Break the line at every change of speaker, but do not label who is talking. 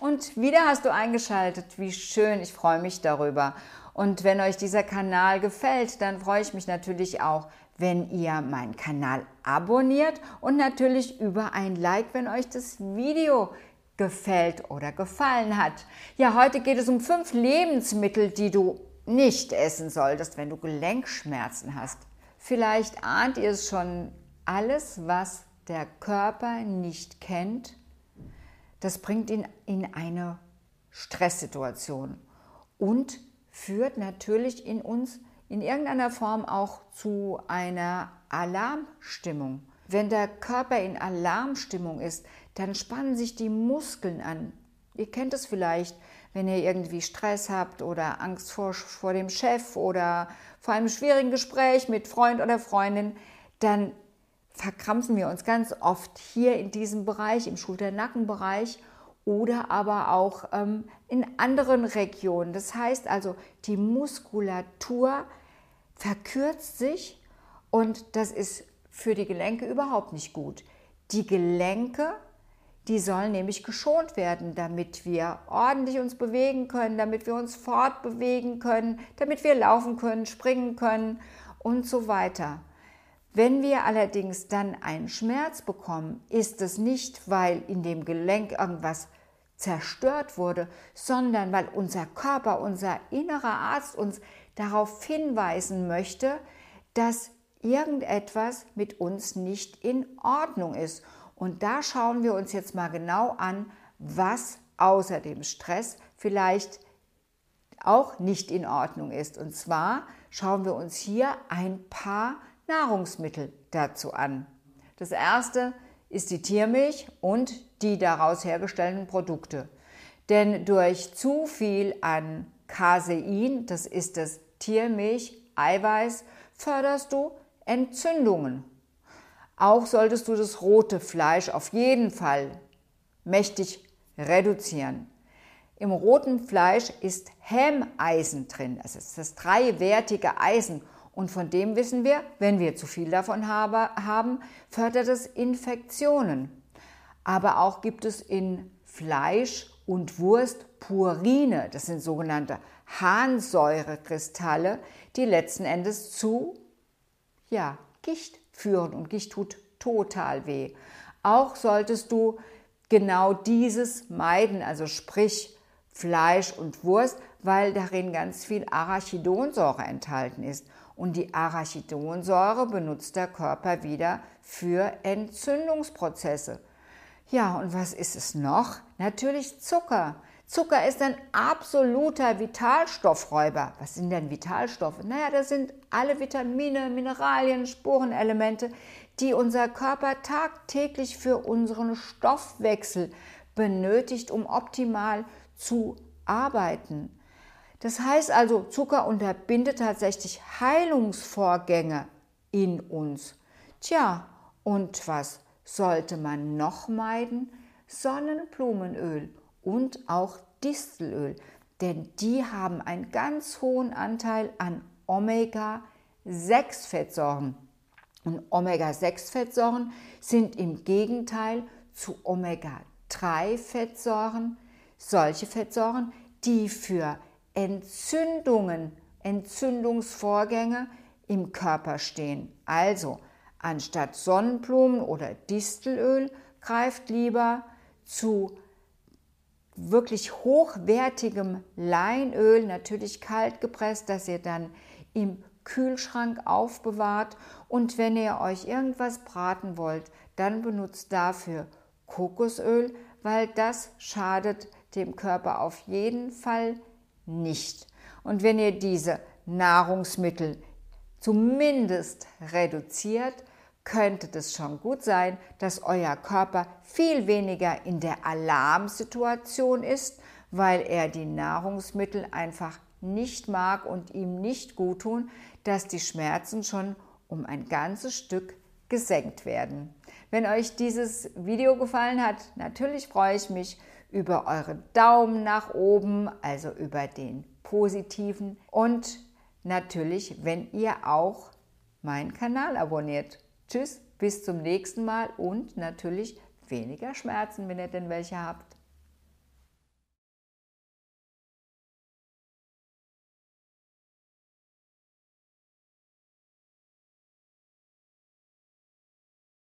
Und wieder hast du eingeschaltet. Wie schön, ich freue mich darüber. Und wenn euch dieser Kanal gefällt, dann freue ich mich natürlich auch, wenn ihr meinen Kanal abonniert und natürlich über ein Like, wenn euch das Video gefällt oder gefallen hat. Ja, heute geht es um fünf Lebensmittel, die du nicht essen solltest, wenn du Gelenkschmerzen hast. Vielleicht ahnt ihr es schon, alles, was der Körper nicht kennt, das bringt ihn in eine Stresssituation und führt natürlich in uns in irgendeiner Form auch zu einer Alarmstimmung. Wenn der Körper in Alarmstimmung ist, dann spannen sich die Muskeln an. Ihr kennt es vielleicht, wenn ihr irgendwie Stress habt oder Angst vor, vor dem Chef oder vor einem schwierigen Gespräch mit Freund oder Freundin, dann verkrampfen wir uns ganz oft hier in diesem Bereich, im Schulter-Nackenbereich oder aber auch ähm, in anderen Regionen. Das heißt also, die Muskulatur verkürzt sich und das ist für die Gelenke überhaupt nicht gut. Die Gelenke, die sollen nämlich geschont werden, damit wir ordentlich uns bewegen können, damit wir uns fortbewegen können, damit wir laufen können, springen können und so weiter. Wenn wir allerdings dann einen Schmerz bekommen, ist es nicht, weil in dem Gelenk irgendwas zerstört wurde, sondern weil unser Körper, unser innerer Arzt uns darauf hinweisen möchte, dass irgendetwas mit uns nicht in Ordnung ist. Und da schauen wir uns jetzt mal genau an, was außer dem Stress vielleicht auch nicht in Ordnung ist. Und zwar schauen wir uns hier ein paar Nahrungsmittel dazu an. Das erste ist die Tiermilch und die daraus hergestellten Produkte. Denn durch zu viel an Casein, das ist das Tiermilch, Eiweiß, förderst du Entzündungen. Auch solltest du das rote Fleisch auf jeden Fall mächtig reduzieren. Im roten Fleisch ist Hämeisen drin, das ist das dreiwertige Eisen und von dem wissen wir, wenn wir zu viel davon haben, fördert es Infektionen. Aber auch gibt es in Fleisch und Wurst Purine, das sind sogenannte Harnsäurekristalle, die letzten Endes zu ja, Gicht führen und Gicht tut total weh. Auch solltest du genau dieses meiden, also sprich Fleisch und Wurst, weil darin ganz viel Arachidonsäure enthalten ist. Und die Arachidonsäure benutzt der Körper wieder für Entzündungsprozesse. Ja, und was ist es noch? Natürlich Zucker. Zucker ist ein absoluter Vitalstoffräuber. Was sind denn Vitalstoffe? Naja, das sind alle Vitamine, Mineralien, Spurenelemente, die unser Körper tagtäglich für unseren Stoffwechsel benötigt, um optimal zu arbeiten. Das heißt also, Zucker unterbindet tatsächlich Heilungsvorgänge in uns. Tja, und was sollte man noch meiden? Sonnenblumenöl und auch Distelöl, denn die haben einen ganz hohen Anteil an Omega-6-Fettsäuren. Und Omega-6-Fettsäuren sind im Gegenteil zu Omega-3-Fettsäuren solche Fettsäuren, die für Entzündungen, Entzündungsvorgänge im Körper stehen. Also anstatt Sonnenblumen oder Distelöl greift lieber zu wirklich hochwertigem Leinöl, natürlich kalt gepresst, das ihr dann im Kühlschrank aufbewahrt. Und wenn ihr euch irgendwas braten wollt, dann benutzt dafür Kokosöl, weil das schadet dem Körper auf jeden Fall nicht. Und wenn ihr diese Nahrungsmittel zumindest reduziert, könnte es schon gut sein, dass euer Körper viel weniger in der Alarmsituation ist, weil er die Nahrungsmittel einfach nicht mag und ihm nicht gut tun, dass die Schmerzen schon um ein ganzes Stück gesenkt werden. Wenn euch dieses Video gefallen hat, natürlich freue ich mich über eure Daumen nach oben, also über den positiven und natürlich, wenn ihr auch meinen Kanal abonniert. Tschüss, bis zum nächsten Mal und natürlich weniger Schmerzen, wenn ihr denn welche habt.